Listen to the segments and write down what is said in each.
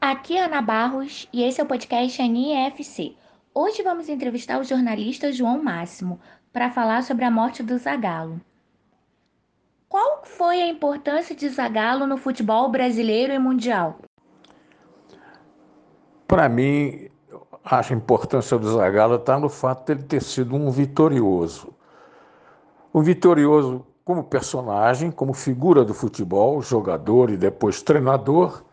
Aqui é Ana Barros e esse é o podcast ANIFC. Hoje vamos entrevistar o jornalista João Máximo para falar sobre a morte do Zagallo. Qual foi a importância de Zagallo no futebol brasileiro e mundial? Para mim, a importância do Zagallo está no fato de ele ter sido um vitorioso. Um vitorioso como personagem, como figura do futebol, jogador e depois treinador,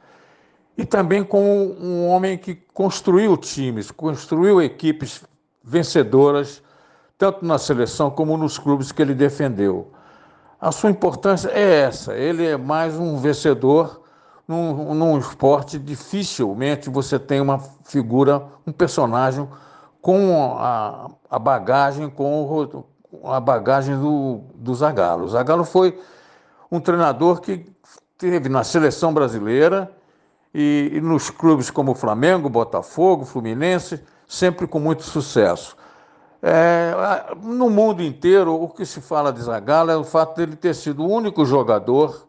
e também como um homem que construiu times, construiu equipes vencedoras, tanto na seleção como nos clubes que ele defendeu. A sua importância é essa, ele é mais um vencedor num, num esporte, dificilmente você tem uma figura, um personagem com a, a bagagem, com a bagagem do, do Zagallo. O Zagallo foi um treinador que teve na seleção brasileira e, e nos clubes como Flamengo, Botafogo, Fluminense, sempre com muito sucesso. É, no mundo inteiro, o que se fala de Zagallo é o fato dele ter sido o único jogador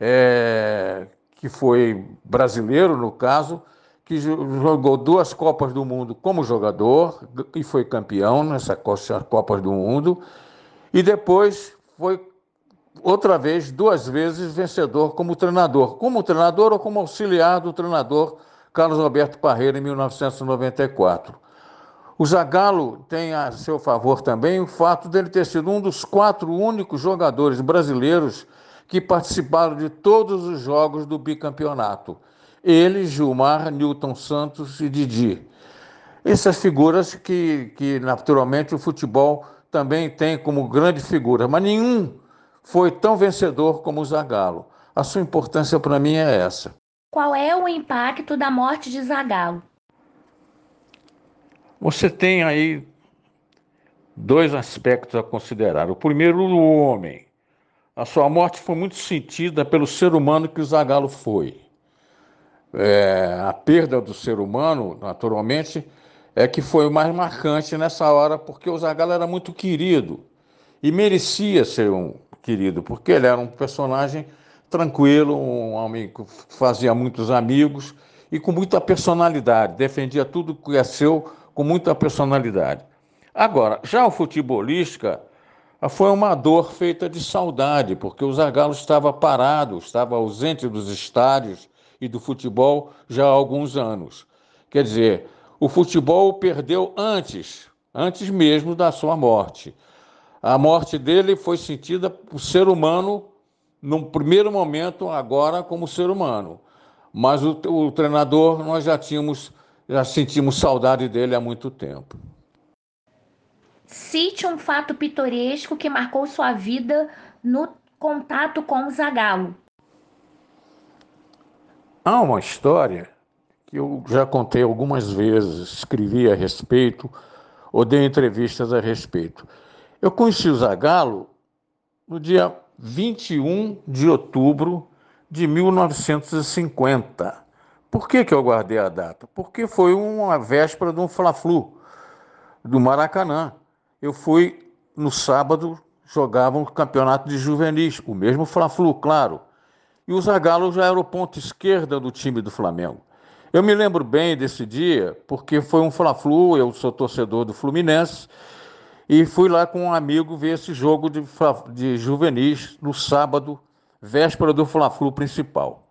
é, que foi brasileiro, no caso, que jogou duas Copas do Mundo como jogador e foi campeão nessa Copas do Mundo, e depois foi outra vez, duas vezes, vencedor como treinador, como treinador ou como auxiliar do treinador Carlos Roberto Parreira em 1994. O Zagallo tem a seu favor também o fato dele ter sido um dos quatro únicos jogadores brasileiros que participaram de todos os jogos do bicampeonato. Ele, Gilmar, Newton Santos e Didi. Essas figuras que, que naturalmente o futebol também tem como grande figura, mas nenhum foi tão vencedor como o Zagallo. A sua importância para mim é essa. Qual é o impacto da morte de Zagallo? Você tem aí dois aspectos a considerar. O primeiro, o homem. A sua morte foi muito sentida pelo ser humano que o Zagallo foi. É, a perda do ser humano, naturalmente, é que foi o mais marcante nessa hora, porque o Zagallo era muito querido e merecia ser um querido, porque ele era um personagem tranquilo, um homem que fazia muitos amigos e com muita personalidade, defendia tudo que é seu com muita personalidade. Agora, já o futebolística foi uma dor feita de saudade, porque o Zagallo estava parado, estava ausente dos estádios e do futebol já há alguns anos. Quer dizer, o futebol perdeu antes, antes mesmo da sua morte. A morte dele foi sentida por ser humano num primeiro momento, agora como ser humano. Mas o, o treinador nós já tínhamos, já sentimos saudade dele há muito tempo. Cite um fato pitoresco que marcou sua vida no contato com o Zagallo. Há uma história que eu já contei algumas vezes, escrevi a respeito, ou dei entrevistas a respeito. Eu conheci o Zagallo no dia 21 de outubro de 1950. Por que, que eu guardei a data? Porque foi uma véspera de um Fla-Flu, do Maracanã eu fui no sábado, jogavam o campeonato de juvenis, o mesmo Fla-Flu, claro. E o Zagallo já era o ponto esquerda do time do Flamengo. Eu me lembro bem desse dia, porque foi um Fla-Flu, eu sou torcedor do Fluminense, e fui lá com um amigo ver esse jogo de, de juvenis no sábado, véspera do Fla-Flu principal.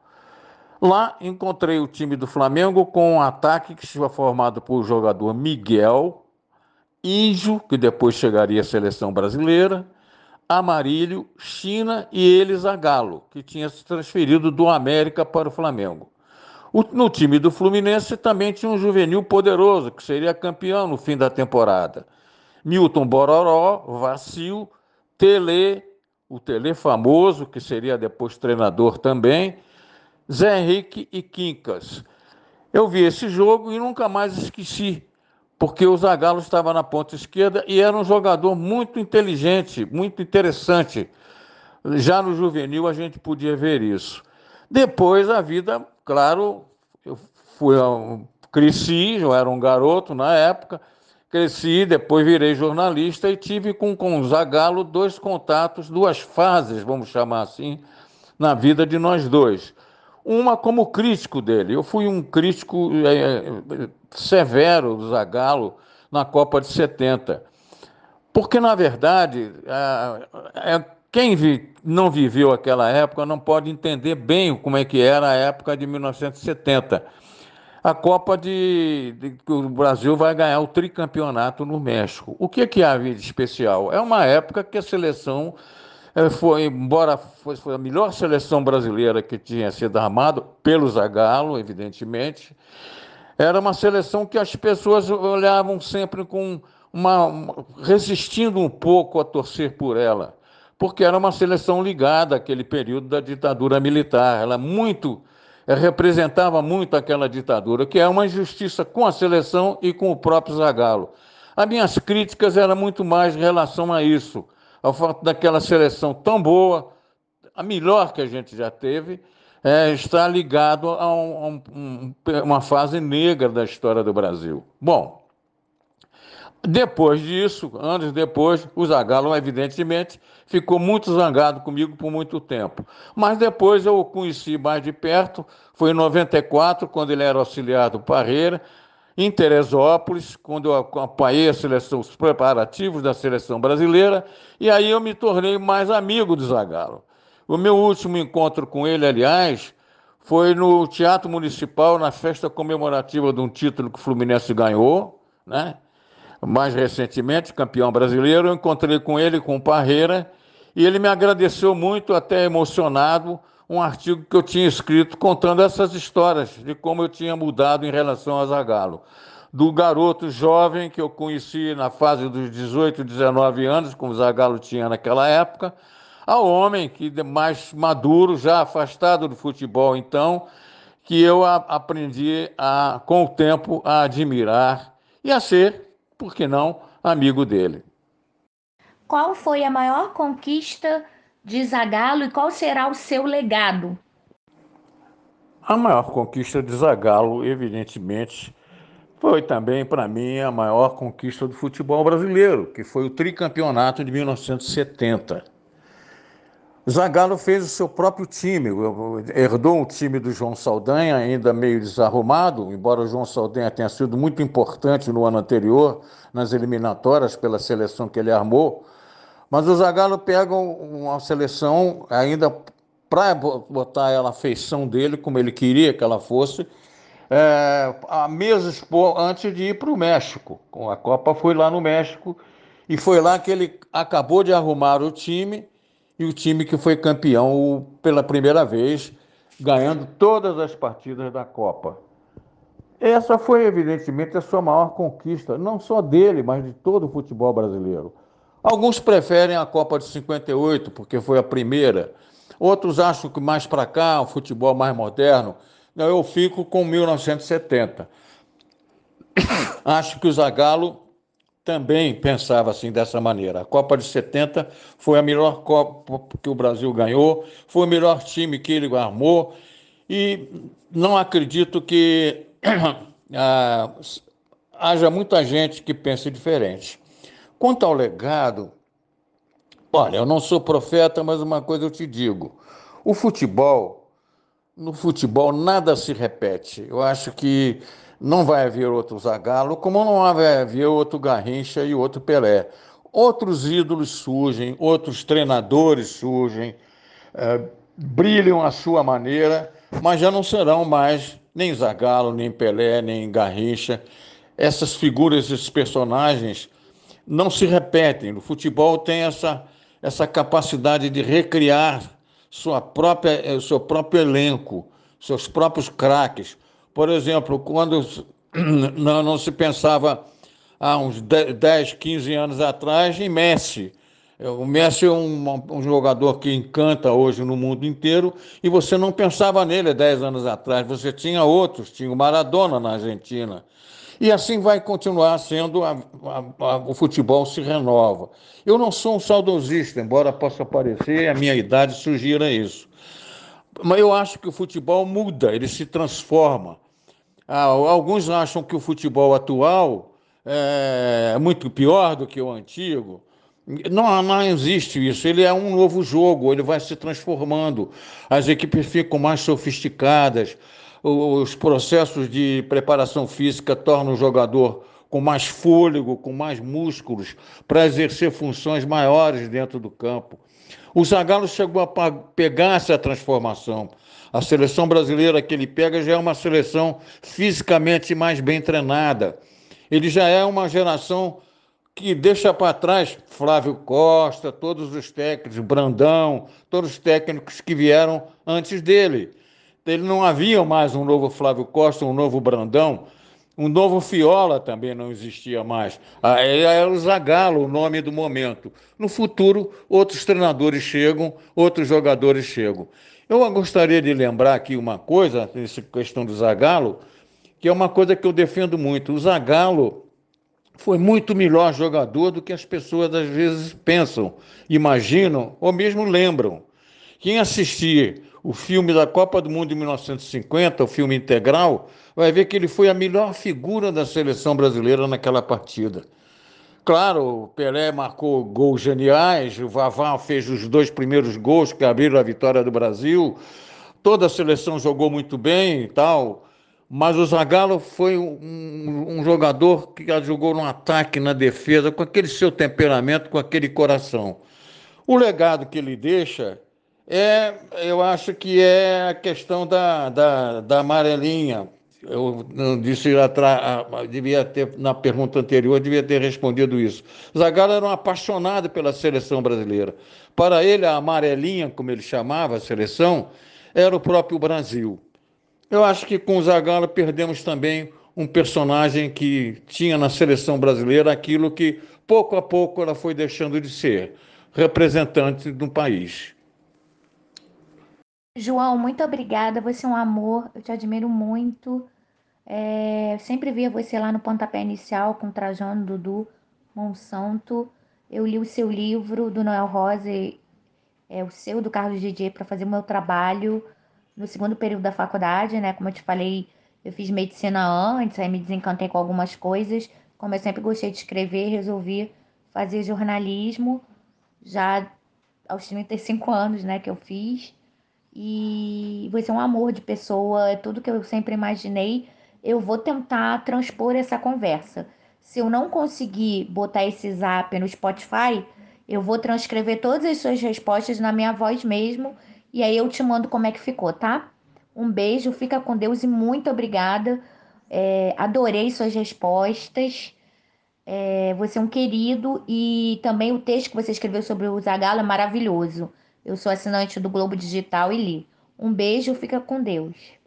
Lá encontrei o time do Flamengo com um ataque que estava formado por jogador Miguel, Índio, que depois chegaria à seleção brasileira, Amarílio, China e eles a Galo, que tinha se transferido do América para o Flamengo. O, no time do Fluminense também tinha um juvenil poderoso, que seria campeão no fim da temporada. Milton Bororó, Vacil, Tele, o Tele famoso, que seria depois treinador também, Zé Henrique e Quincas. Eu vi esse jogo e nunca mais esqueci porque o Zagallo estava na ponta esquerda e era um jogador muito inteligente, muito interessante. Já no juvenil a gente podia ver isso. Depois a vida, claro, eu fui, cresci, eu era um garoto na época, cresci, depois virei jornalista e tive com, com o Zagallo dois contatos, duas fases, vamos chamar assim, na vida de nós dois. uma como crítico dele. Eu fui um crítico é, severo do Zagallo na Copa de 70. Porque, na verdade, é, é, quem vi, não viveu aquela época não pode entender bem como é que era a época de 1970. A Copa de, de o Brasil vai ganhar o tricampeonato no México. O que, que havia de especial? É uma época que a seleção é, foi, embora fosse a melhor seleção brasileira que tinha sido armada, pelo Zagallo, evidentemente, era uma seleção que as pessoas olhavam sempre com uma, uma, resistindo um pouco a torcer por ela, porque era uma seleção ligada àquele período da ditadura militar. Ela muito representava muito aquela ditadura, que é uma injustiça com a seleção e com o próprio Zagallo. As minhas críticas eram muito mais em relação a isso, ao fato daquela seleção tão boa, a melhor que a gente já teve, é, está ligado a, um, um, uma fase negra da história do Brasil. Bom, depois disso, anos depois, o Zagallo, evidentemente, ficou muito zangado comigo por muito tempo. Mas depois eu o conheci mais de perto, foi em 94, quando ele era auxiliar do Parreira, em Teresópolis, quando eu acompanhei a seleção, os preparativos da seleção brasileira, e aí eu me tornei mais amigo do Zagallo. O meu último encontro com ele, aliás, foi no Teatro Municipal, na festa comemorativa de um título que o Fluminense ganhou, né? Mais recentemente, campeão brasileiro. Eu encontrei com ele, com o Parreira, e ele me agradeceu muito, até emocionado, um artigo que eu tinha escrito contando essas histórias de como eu tinha mudado em relação a Zagallo. Do garoto jovem que eu conheci na fase dos 18, 19 anos, como Zagallo tinha naquela época, ao homem que mais maduro, já afastado do futebol, então, que eu aprendi a, com o tempo a admirar e a ser, por que não, amigo dele. Qual foi a maior conquista de Zagallo e qual será o seu legado? A maior conquista de Zagallo, evidentemente, foi também para mim a maior conquista do futebol brasileiro, que foi o tricampeonato de 1970. Zagallo fez o seu próprio time, herdou um time do João Saldanha, ainda meio desarrumado, embora o João Saldanha tenha sido muito importante no ano anterior, nas eliminatórias pela seleção que ele armou. Mas o Zagallo pega uma seleção ainda para botar ela a feição dele, como ele queria que ela fosse, é, a meses antes de ir para o México. A Copa foi lá no México e foi lá que ele acabou de arrumar o time e o time que foi campeão pela primeira vez, ganhando todas as partidas da Copa. Essa foi, evidentemente, a sua maior conquista, não só dele, mas de todo o futebol brasileiro. Alguns preferem a Copa de 58, porque foi a primeira. Outros acham que mais para cá, o futebol mais moderno. Eu fico com 1970. Acho que o Zagallo também pensava assim dessa maneira. A Copa de 70 foi a melhor Copa que o Brasil ganhou, foi o melhor time que ele armou e não acredito que ah, haja muita gente que pense diferente. Quanto ao legado, olha, eu não sou profeta, mas uma coisa eu te digo: o futebol, no futebol nada se repete. Eu acho que não vai haver outro Zagallo, como não vai haver outro Garrincha e outro Pelé. Outros ídolos surgem, outros treinadores surgem, é, brilham à sua maneira, mas já não serão mais nem Zagallo, nem Pelé, nem Garrincha. Essas figuras, esses personagens não se repetem. No futebol tem essa, essa capacidade de recriar sua própria, seu próprio elenco, seus próprios craques. Por exemplo, quando não, não se pensava há uns 10, 15 anos atrás em Messi. O Messi é um, um, jogador que encanta hoje no mundo inteiro e você não pensava nele 10 anos atrás. Você tinha outros, tinha o Maradona na Argentina. E assim vai continuar sendo, a, a, a, o futebol se renova. Eu não sou um saudosista, embora possa parecer, a minha idade sugira isso. Mas eu acho que o futebol muda, ele se transforma. Ah, alguns acham que o futebol atual é muito pior do que o antigo. Não, não existe isso. Ele é um novo jogo, ele vai se transformando. As equipes ficam mais sofisticadas, os processos de preparação física tornam o jogador com mais fôlego, com mais músculos, para exercer funções maiores dentro do campo. O Zagallo chegou a pegar essa transformação. A seleção brasileira que ele pega já é uma seleção fisicamente mais bem treinada. Ele já é uma geração que deixa para trás Flávio Costa, todos os técnicos, Brandão, todos os técnicos que vieram antes dele. Ele não havia mais um novo Flávio Costa, um novo Brandão, um novo Fiola também não existia mais. Ah, era o Zagallo, o nome do momento. No futuro, outros treinadores chegam, outros jogadores chegam. Eu gostaria de lembrar aqui uma coisa, nessa questão do Zagallo, que é uma coisa que eu defendo muito. O Zagallo foi muito melhor jogador do que as pessoas às vezes pensam, imaginam ou mesmo lembram. Quem assistir o filme da Copa do Mundo de 1950, o filme integral, vai ver que ele foi a melhor figura da seleção brasileira naquela partida. Claro, o Pelé marcou gols geniais, o Vavá fez os dois primeiros gols que abriram a vitória do Brasil, toda a seleção jogou muito bem e tal. Mas o Zagallo foi um, um, jogador que jogou no ataque, na defesa, com aquele seu temperamento, com aquele coração. O legado que ele deixa é, eu acho que é a questão da, da, da amarelinha. Eu não disse atrás, devia ter, na pergunta anterior, devia ter respondido isso. Zagallo era um apaixonado pela seleção brasileira. Para ele, a amarelinha, como ele chamava a seleção, era o próprio Brasil. Eu acho que com o Zagallo perdemos também um personagem que tinha na seleção brasileira aquilo que pouco a pouco ela foi deixando de ser, representante do país. João, muito obrigada. Você é um amor, eu te admiro muito. É, sempre via você lá no pontapé inicial com Trajano, Dudu, Monsanto. Eu li o seu livro do Noel Rosa, é, o seu, do Carlos DJ, para fazer o meu trabalho no segundo período da faculdade, né? Como eu te falei, eu fiz medicina antes, aí me desencantei com algumas coisas. Como eu sempre gostei de escrever, resolvi fazer jornalismo já aos 35 anos, né, que eu fiz. E você é um amor de pessoa, é tudo que eu sempre imaginei. Eu vou tentar transpor essa conversa. Se eu não conseguir botar esse zap no Spotify, eu vou transcrever todas as suas respostas na minha voz mesmo e aí eu te mando como é que ficou, tá? Um beijo, fica com Deus e muito obrigada. É, adorei suas respostas. É, você é um querido e também o texto que você escreveu sobre o Zagalo é maravilhoso. Eu sou assinante do Globo Digital e li. Um beijo, fica com Deus.